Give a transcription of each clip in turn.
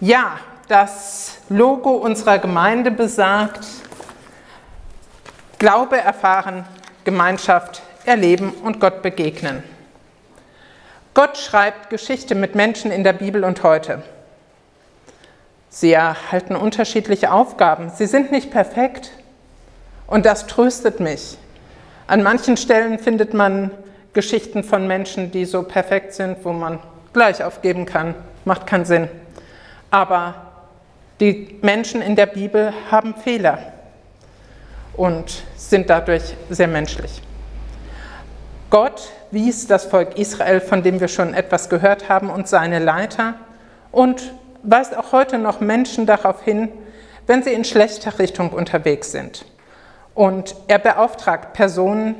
Ja, das Logo unserer Gemeinde besagt, Glaube erfahren, Gemeinschaft erleben und Gott begegnen. Gott schreibt Geschichte mit Menschen in der Bibel und heute. Sie erhalten unterschiedliche Aufgaben. Sie sind nicht perfekt. Und das tröstet mich. An manchen Stellen findet man Geschichten von Menschen, die so perfekt sind, wo man gleich aufgeben kann. Macht keinen Sinn. Aber die Menschen in der Bibel haben Fehler und sind dadurch sehr menschlich. Gott wies das Volk Israel, von dem wir schon etwas gehört haben, und seine Leiter und weist auch heute noch Menschen darauf hin, wenn sie in schlechter Richtung unterwegs sind. Und er beauftragt Personen,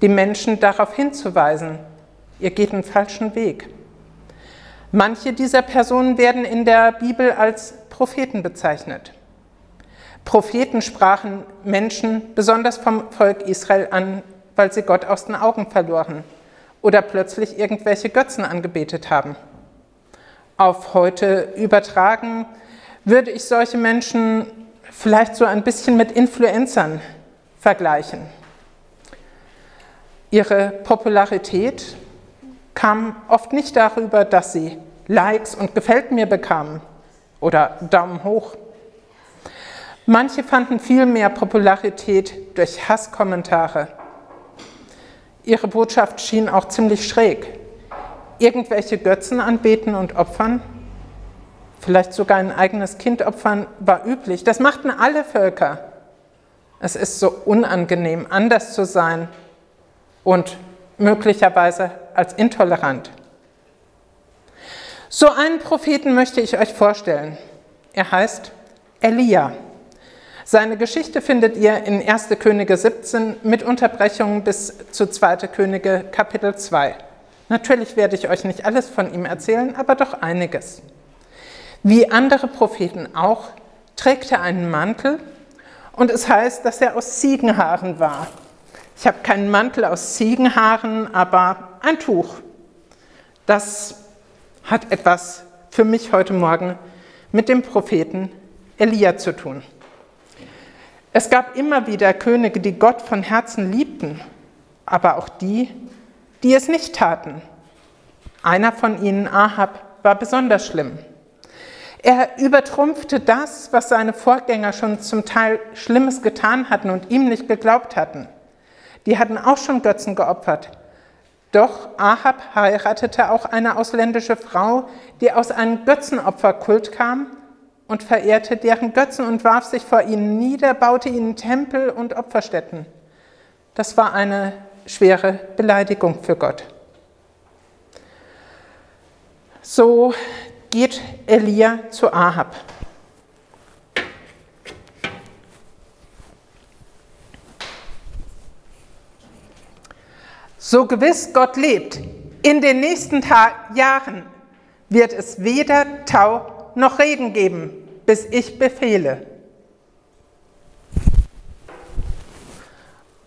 die Menschen darauf hinzuweisen, ihr geht einen falschen Weg. Manche dieser Personen werden in der Bibel als Propheten bezeichnet. Propheten sprachen Menschen besonders vom Volk Israel an, weil sie Gott aus den Augen verloren oder plötzlich irgendwelche Götzen angebetet haben. Auf heute übertragen würde ich solche Menschen vielleicht so ein bisschen mit Influencern vergleichen. Ihre Popularität kam oft nicht darüber, dass sie Likes und Gefällt mir bekamen oder Daumen hoch. Manche fanden viel mehr Popularität durch Hasskommentare. Ihre Botschaft schien auch ziemlich schräg. Irgendwelche Götzen anbeten und opfern, vielleicht sogar ein eigenes Kind opfern, war üblich. Das machten alle Völker. Es ist so unangenehm, anders zu sein und möglicherweise als intolerant. So einen Propheten möchte ich euch vorstellen. Er heißt Elia. Seine Geschichte findet ihr in 1. Könige 17 mit Unterbrechungen bis zu 2. Könige Kapitel 2. Natürlich werde ich euch nicht alles von ihm erzählen, aber doch einiges. Wie andere Propheten auch, trägt er einen Mantel und es heißt, dass er aus Ziegenhaaren war. Ich habe keinen Mantel aus Ziegenhaaren, aber ein Tuch. Das hat etwas für mich heute Morgen mit dem Propheten Elia zu tun. Es gab immer wieder Könige, die Gott von Herzen liebten, aber auch die, die es nicht taten. Einer von ihnen, Ahab, war besonders schlimm. Er übertrumpfte das, was seine Vorgänger schon zum Teil Schlimmes getan hatten und ihm nicht geglaubt hatten. Die hatten auch schon Götzen geopfert. Doch Ahab heiratete auch eine ausländische Frau, die aus einem Götzenopferkult kam und verehrte deren Götzen und warf sich vor ihnen nieder, baute ihnen Tempel und Opferstätten. Das war eine schwere Beleidigung für Gott. So geht Elia zu Ahab. So gewiss Gott lebt, in den nächsten Tag, Jahren wird es weder Tau noch Regen geben, bis ich befehle.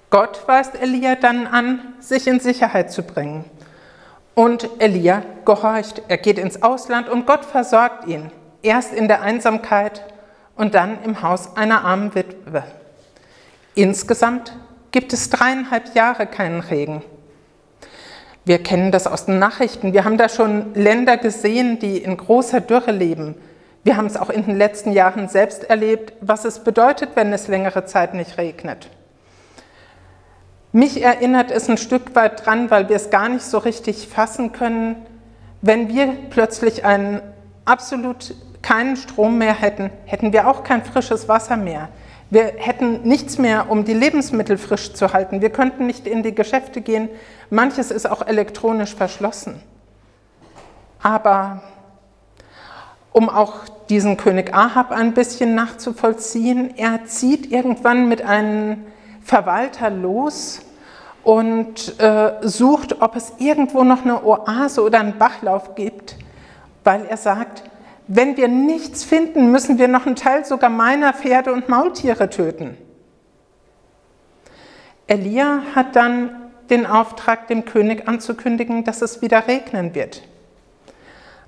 Gott weist Elia dann an, sich in Sicherheit zu bringen. Und Elia gehorcht. Er geht ins Ausland und Gott versorgt ihn. Erst in der Einsamkeit und dann im Haus einer armen Witwe. Insgesamt gibt es dreieinhalb Jahre keinen Regen. Wir kennen das aus den Nachrichten. Wir haben da schon Länder gesehen, die in großer Dürre leben. Wir haben es auch in den letzten Jahren selbst erlebt, was es bedeutet, wenn es längere Zeit nicht regnet. Mich erinnert es ein Stück weit dran, weil wir es gar nicht so richtig fassen können, wenn wir plötzlich einen absolut keinen Strom mehr hätten, hätten wir auch kein frisches Wasser mehr. Wir hätten nichts mehr, um die Lebensmittel frisch zu halten. Wir könnten nicht in die Geschäfte gehen. Manches ist auch elektronisch verschlossen. Aber um auch diesen König Ahab ein bisschen nachzuvollziehen, er zieht irgendwann mit einem Verwalter los und äh, sucht, ob es irgendwo noch eine Oase oder einen Bachlauf gibt, weil er sagt, wenn wir nichts finden, müssen wir noch einen Teil sogar meiner Pferde und Maultiere töten. Elia hat dann den Auftrag, dem König anzukündigen, dass es wieder regnen wird.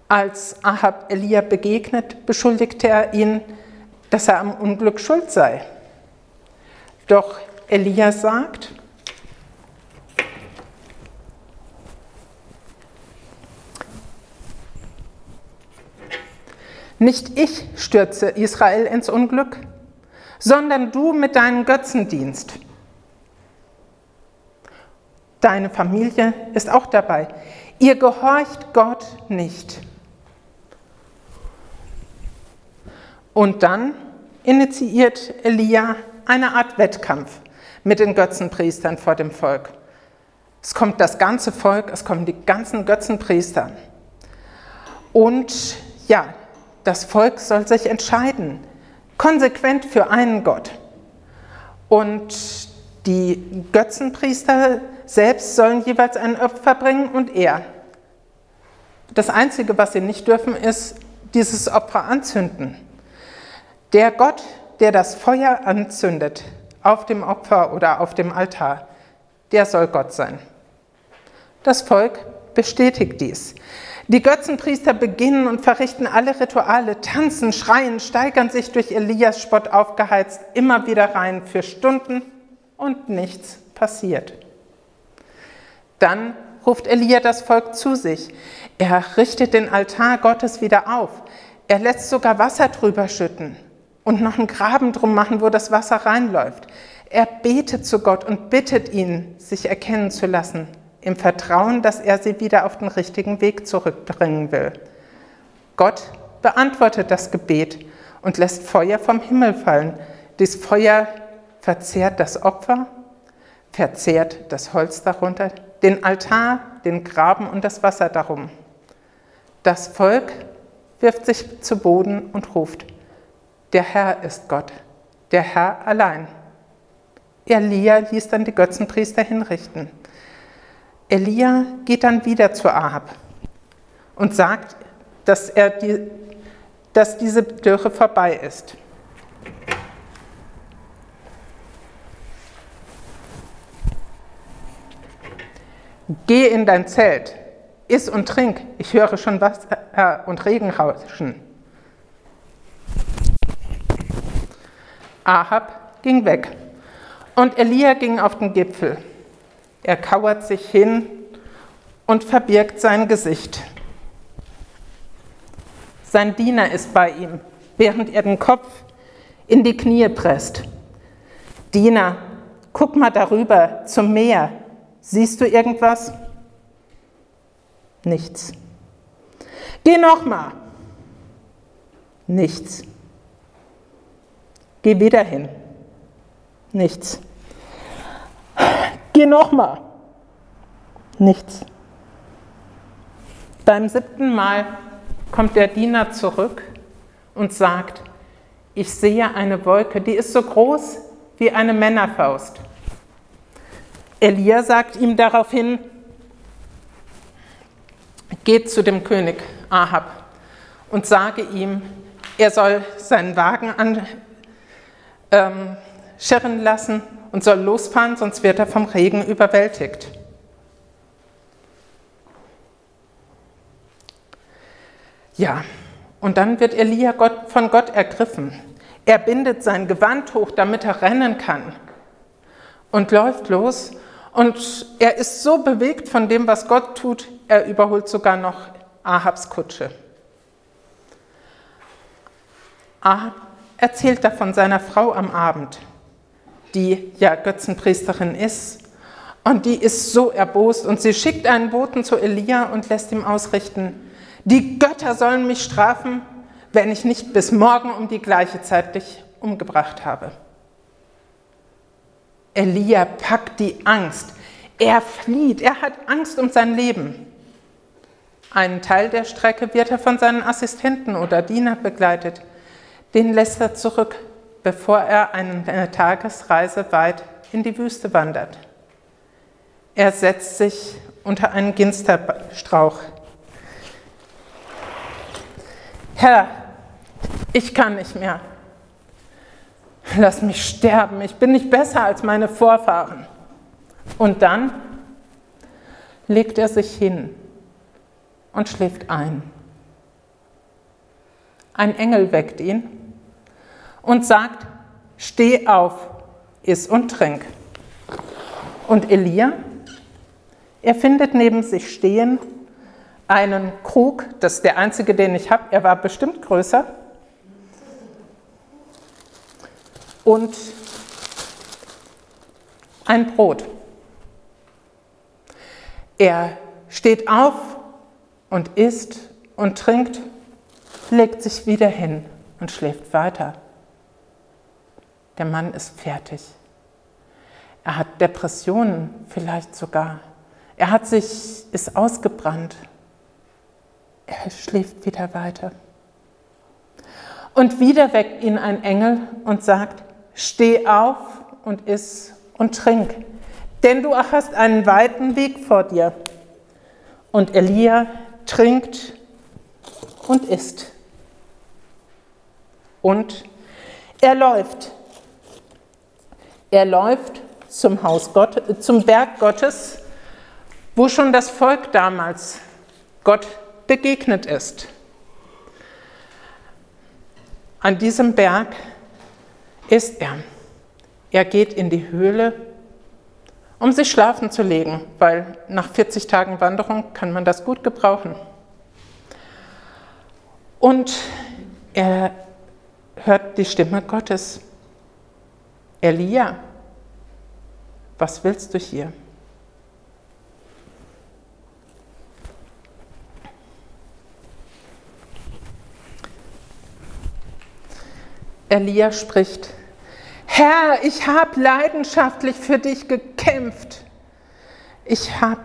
Als Ahab Elia begegnet, beschuldigte er ihn, dass er am Unglück schuld sei. Doch Elia sagt, Nicht ich stürze Israel ins Unglück, sondern du mit deinem Götzendienst. Deine Familie ist auch dabei. Ihr gehorcht Gott nicht. Und dann initiiert Elia eine Art Wettkampf mit den Götzenpriestern vor dem Volk. Es kommt das ganze Volk, es kommen die ganzen Götzenpriester. Und ja, das Volk soll sich entscheiden, konsequent für einen Gott. Und die Götzenpriester selbst sollen jeweils ein Opfer bringen und er. Das Einzige, was sie nicht dürfen, ist dieses Opfer anzünden. Der Gott, der das Feuer anzündet auf dem Opfer oder auf dem Altar, der soll Gott sein. Das Volk bestätigt dies. Die Götzenpriester beginnen und verrichten alle Rituale, tanzen, schreien, steigern sich durch Elias Spott aufgeheizt, immer wieder rein für Stunden und nichts passiert. Dann ruft Elia das Volk zu sich. Er richtet den Altar Gottes wieder auf. Er lässt sogar Wasser drüber schütten und noch einen Graben drum machen, wo das Wasser reinläuft. Er betet zu Gott und bittet ihn, sich erkennen zu lassen im Vertrauen, dass er sie wieder auf den richtigen Weg zurückbringen will. Gott beantwortet das Gebet und lässt Feuer vom Himmel fallen. Dies Feuer verzehrt das Opfer, verzehrt das Holz darunter, den Altar, den Graben und das Wasser darum. Das Volk wirft sich zu Boden und ruft, der Herr ist Gott, der Herr allein. Elia ließ dann die Götzenpriester hinrichten. Elia geht dann wieder zu Ahab und sagt, dass, er die, dass diese Dürre vorbei ist. Geh in dein Zelt, iss und trink, ich höre schon Wasser und Regen rauschen. Ahab ging weg und Elia ging auf den Gipfel. Er kauert sich hin und verbirgt sein Gesicht. Sein Diener ist bei ihm, während er den Kopf in die Knie presst. Diener, guck mal darüber zum Meer. Siehst du irgendwas? Nichts. Geh noch mal. Nichts. Geh wieder hin. Nichts. Geh nochmal. Nichts. Beim siebten Mal kommt der Diener zurück und sagt, ich sehe eine Wolke, die ist so groß wie eine Männerfaust. Elia sagt ihm daraufhin, geht zu dem König Ahab und sage ihm, er soll seinen Wagen anschirren ähm, lassen und soll losfahren, sonst wird er vom Regen überwältigt. Ja, und dann wird Elia Gott, von Gott ergriffen. Er bindet sein Gewand hoch, damit er rennen kann und läuft los. Und er ist so bewegt von dem, was Gott tut, er überholt sogar noch Ahabs Kutsche. Ahab erzählt davon seiner Frau am Abend die ja Götzenpriesterin ist. Und die ist so erbost und sie schickt einen Boten zu Elia und lässt ihm ausrichten, die Götter sollen mich strafen, wenn ich nicht bis morgen um die gleiche Zeit dich umgebracht habe. Elia packt die Angst. Er flieht, er hat Angst um sein Leben. Einen Teil der Strecke wird er von seinen Assistenten oder Diener begleitet. Den lässt er zurück bevor er eine Tagesreise weit in die Wüste wandert. Er setzt sich unter einen Ginsterstrauch. Herr, ich kann nicht mehr. Lass mich sterben, ich bin nicht besser als meine Vorfahren. Und dann legt er sich hin und schläft ein. Ein Engel weckt ihn und sagt, steh auf, iss und trink. Und Elia, er findet neben sich stehen einen Krug, das ist der einzige, den ich habe, er war bestimmt größer, und ein Brot. Er steht auf und isst und trinkt, legt sich wieder hin und schläft weiter. Der Mann ist fertig. Er hat Depressionen vielleicht sogar. Er hat sich, ist ausgebrannt. Er schläft wieder weiter. Und wieder weckt ihn ein Engel und sagt, steh auf und iss und trink, denn du hast einen weiten Weg vor dir. Und Elia trinkt und isst. Und er läuft. Er läuft zum Haus Gott, zum Berg Gottes, wo schon das Volk damals Gott begegnet ist. An diesem Berg ist er. Er geht in die Höhle, um sich schlafen zu legen, weil nach 40 Tagen Wanderung kann man das gut gebrauchen. Und er hört die Stimme Gottes. Elia, was willst du hier? Elia spricht, Herr, ich habe leidenschaftlich für dich gekämpft. Ich habe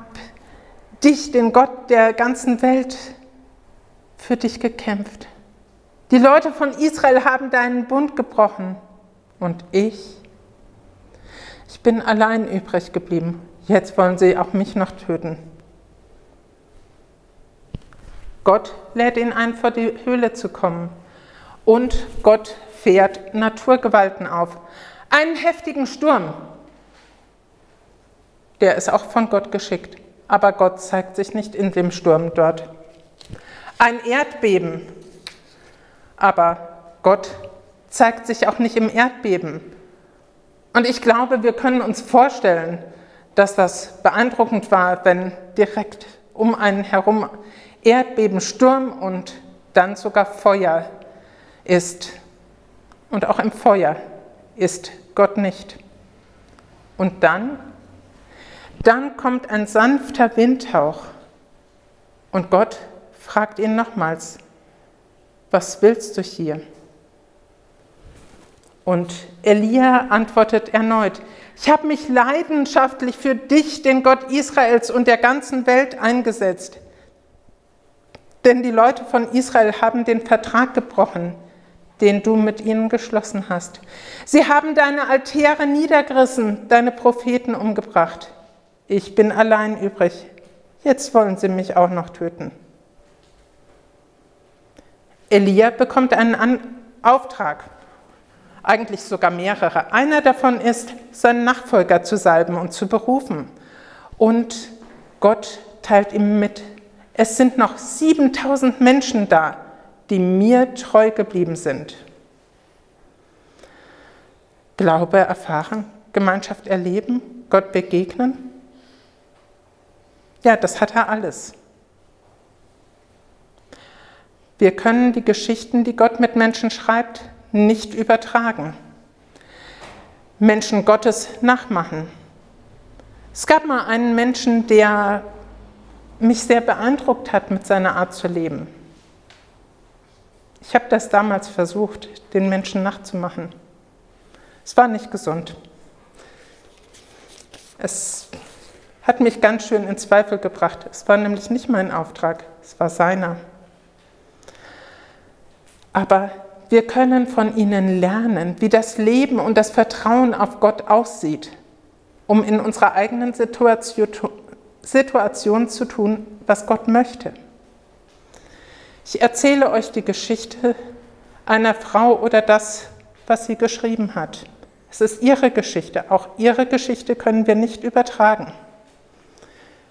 dich, den Gott der ganzen Welt, für dich gekämpft. Die Leute von Israel haben deinen Bund gebrochen und ich, ich bin allein übrig geblieben. Jetzt wollen sie auch mich noch töten. Gott lädt ihn ein, vor die Höhle zu kommen. Und Gott fährt Naturgewalten auf. Einen heftigen Sturm, der ist auch von Gott geschickt, aber Gott zeigt sich nicht in dem Sturm dort. Ein Erdbeben, aber Gott zeigt sich auch nicht im Erdbeben. Und ich glaube, wir können uns vorstellen, dass das beeindruckend war, wenn direkt um einen herum Erdbeben, Sturm und dann sogar Feuer ist. Und auch im Feuer ist Gott nicht. Und dann, dann kommt ein sanfter Windhauch und Gott fragt ihn nochmals, was willst du hier? Und Elia antwortet erneut, ich habe mich leidenschaftlich für dich, den Gott Israels und der ganzen Welt eingesetzt. Denn die Leute von Israel haben den Vertrag gebrochen, den du mit ihnen geschlossen hast. Sie haben deine Altäre niedergerissen, deine Propheten umgebracht. Ich bin allein übrig. Jetzt wollen sie mich auch noch töten. Elia bekommt einen An Auftrag, eigentlich sogar mehrere. Einer davon ist, seinen Nachfolger zu salben und zu berufen. Und Gott teilt ihm mit, es sind noch 7000 Menschen da, die mir treu geblieben sind. Glaube erfahren, Gemeinschaft erleben, Gott begegnen. Ja, das hat er alles. Wir können die Geschichten, die Gott mit Menschen schreibt, nicht übertragen. Menschen Gottes nachmachen. Es gab mal einen Menschen, der mich sehr beeindruckt hat mit seiner Art zu leben. Ich habe das damals versucht, den Menschen nachzumachen. Es war nicht gesund. Es hat mich ganz schön in Zweifel gebracht. Es war nämlich nicht mein Auftrag, es war seiner. Aber wir können von ihnen lernen, wie das Leben und das Vertrauen auf Gott aussieht, um in unserer eigenen Situation, Situation zu tun, was Gott möchte. Ich erzähle euch die Geschichte einer Frau oder das, was sie geschrieben hat. Es ist ihre Geschichte. Auch ihre Geschichte können wir nicht übertragen.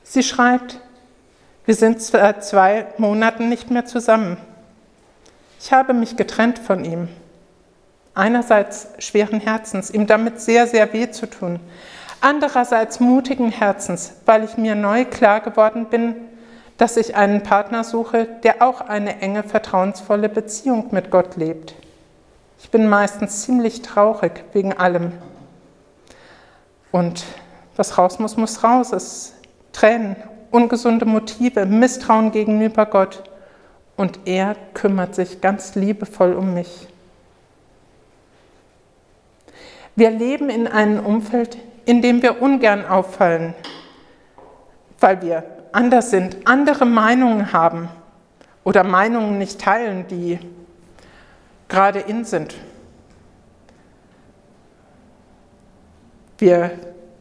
Sie schreibt, wir sind seit zwei Monaten nicht mehr zusammen. Ich habe mich getrennt von ihm. Einerseits schweren Herzens, ihm damit sehr, sehr weh zu tun. Andererseits mutigen Herzens, weil ich mir neu klar geworden bin, dass ich einen Partner suche, der auch eine enge, vertrauensvolle Beziehung mit Gott lebt. Ich bin meistens ziemlich traurig wegen allem. Und was raus muss, muss raus. Es Tränen, ungesunde Motive, Misstrauen gegenüber Gott. Und er kümmert sich ganz liebevoll um mich. Wir leben in einem Umfeld, in dem wir ungern auffallen, weil wir anders sind, andere Meinungen haben oder Meinungen nicht teilen, die gerade in sind. Wir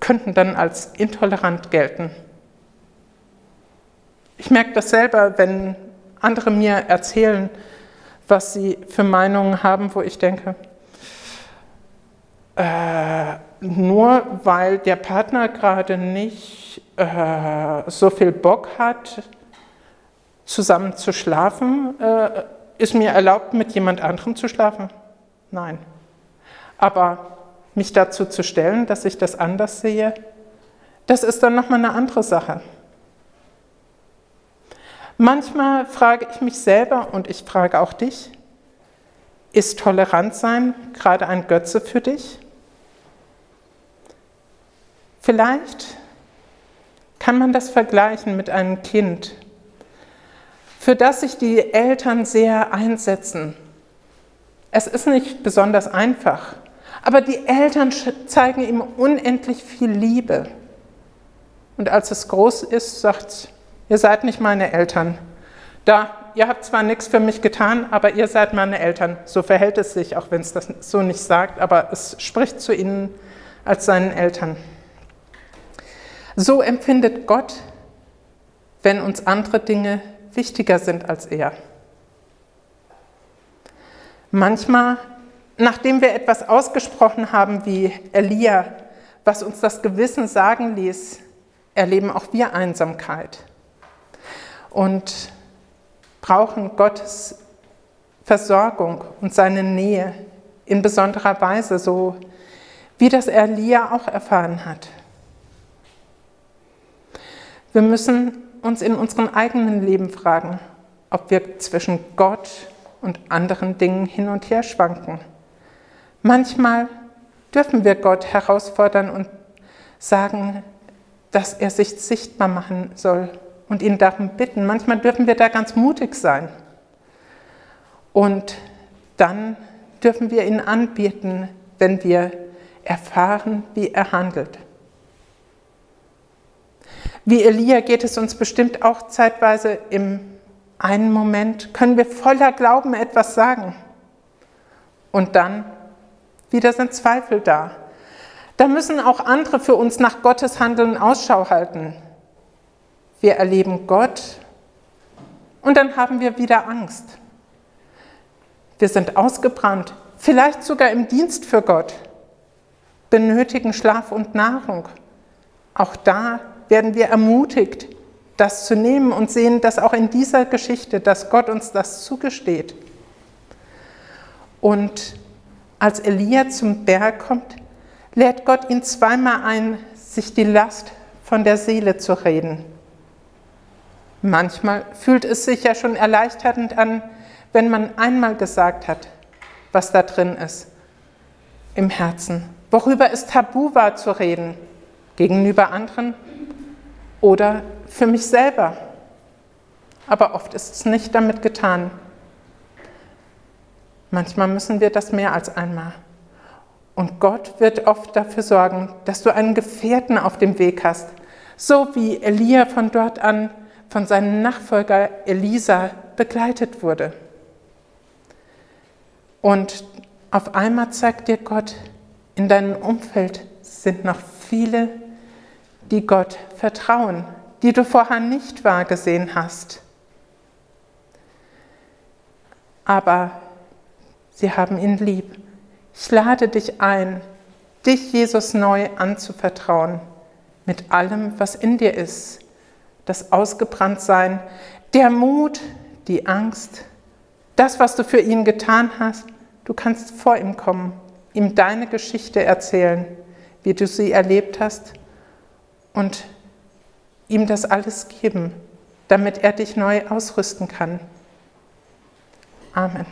könnten dann als intolerant gelten. Ich merke das selber, wenn andere mir erzählen, was sie für Meinungen haben, wo ich denke, äh, nur weil der Partner gerade nicht äh, so viel Bock hat, zusammen zu schlafen, äh, ist mir erlaubt, mit jemand anderem zu schlafen? Nein. Aber mich dazu zu stellen, dass ich das anders sehe, das ist dann nochmal eine andere Sache. Manchmal frage ich mich selber und ich frage auch dich, ist tolerant sein gerade ein Götze für dich? Vielleicht kann man das vergleichen mit einem Kind, für das sich die Eltern sehr einsetzen. Es ist nicht besonders einfach, aber die Eltern zeigen ihm unendlich viel Liebe. Und als es groß ist, sagt, ihr seid nicht meine Eltern. Da, ihr habt zwar nichts für mich getan, aber ihr seid meine Eltern. So verhält es sich, auch wenn es das so nicht sagt, aber es spricht zu ihnen als seinen Eltern. So empfindet Gott, wenn uns andere Dinge wichtiger sind als er. Manchmal, nachdem wir etwas ausgesprochen haben wie Elia, was uns das Gewissen sagen ließ, erleben auch wir Einsamkeit und brauchen Gottes Versorgung und seine Nähe in besonderer Weise, so wie das Elia auch erfahren hat. Wir müssen uns in unserem eigenen Leben fragen, ob wir zwischen Gott und anderen Dingen hin und her schwanken. Manchmal dürfen wir Gott herausfordern und sagen, dass er sich sichtbar machen soll und ihn darum bitten. Manchmal dürfen wir da ganz mutig sein. Und dann dürfen wir ihn anbieten, wenn wir erfahren, wie er handelt. Wie Elia geht es uns bestimmt auch zeitweise im einen Moment, können wir voller Glauben etwas sagen. Und dann wieder sind Zweifel da. Da müssen auch andere für uns nach Gottes Handeln Ausschau halten. Wir erleben Gott und dann haben wir wieder Angst. Wir sind ausgebrannt, vielleicht sogar im Dienst für Gott, benötigen Schlaf und Nahrung. Auch da werden wir ermutigt, das zu nehmen und sehen, dass auch in dieser Geschichte, dass Gott uns das zugesteht. Und als Elia zum Berg kommt, lädt Gott ihn zweimal ein, sich die Last von der Seele zu reden. Manchmal fühlt es sich ja schon erleichternd an, wenn man einmal gesagt hat, was da drin ist im Herzen, worüber es tabu war zu reden, gegenüber anderen oder für mich selber. Aber oft ist es nicht damit getan. Manchmal müssen wir das mehr als einmal. Und Gott wird oft dafür sorgen, dass du einen Gefährten auf dem Weg hast, so wie Elia von dort an von seinem Nachfolger Elisa begleitet wurde. Und auf einmal zeigt dir Gott, in deinem Umfeld sind noch viele die Gott vertrauen, die du vorher nicht wahrgesehen hast. Aber sie haben ihn lieb. Ich lade dich ein, dich Jesus neu anzuvertrauen, mit allem, was in dir ist, das Ausgebranntsein, der Mut, die Angst, das, was du für ihn getan hast, du kannst vor ihm kommen, ihm deine Geschichte erzählen, wie du sie erlebt hast und ihm das alles geben, damit er dich neu ausrüsten kann. Amen.